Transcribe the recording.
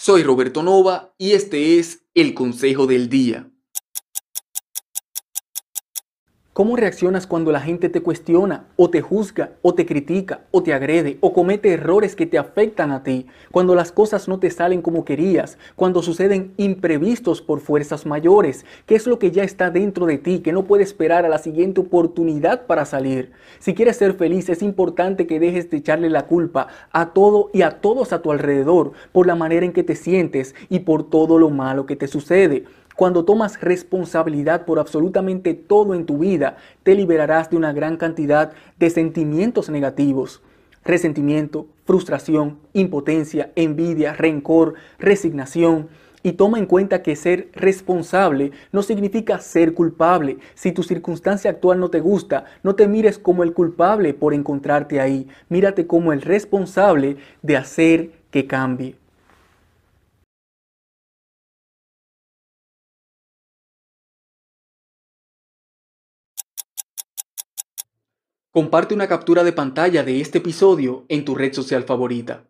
Soy Roberto Nova y este es el Consejo del Día. ¿Cómo reaccionas cuando la gente te cuestiona, o te juzga, o te critica, o te agrede, o comete errores que te afectan a ti? Cuando las cosas no te salen como querías, cuando suceden imprevistos por fuerzas mayores, ¿qué es lo que ya está dentro de ti, que no puede esperar a la siguiente oportunidad para salir? Si quieres ser feliz, es importante que dejes de echarle la culpa a todo y a todos a tu alrededor por la manera en que te sientes y por todo lo malo que te sucede. Cuando tomas responsabilidad por absolutamente todo en tu vida, te liberarás de una gran cantidad de sentimientos negativos. Resentimiento, frustración, impotencia, envidia, rencor, resignación. Y toma en cuenta que ser responsable no significa ser culpable. Si tu circunstancia actual no te gusta, no te mires como el culpable por encontrarte ahí. Mírate como el responsable de hacer que cambie. Comparte una captura de pantalla de este episodio en tu red social favorita.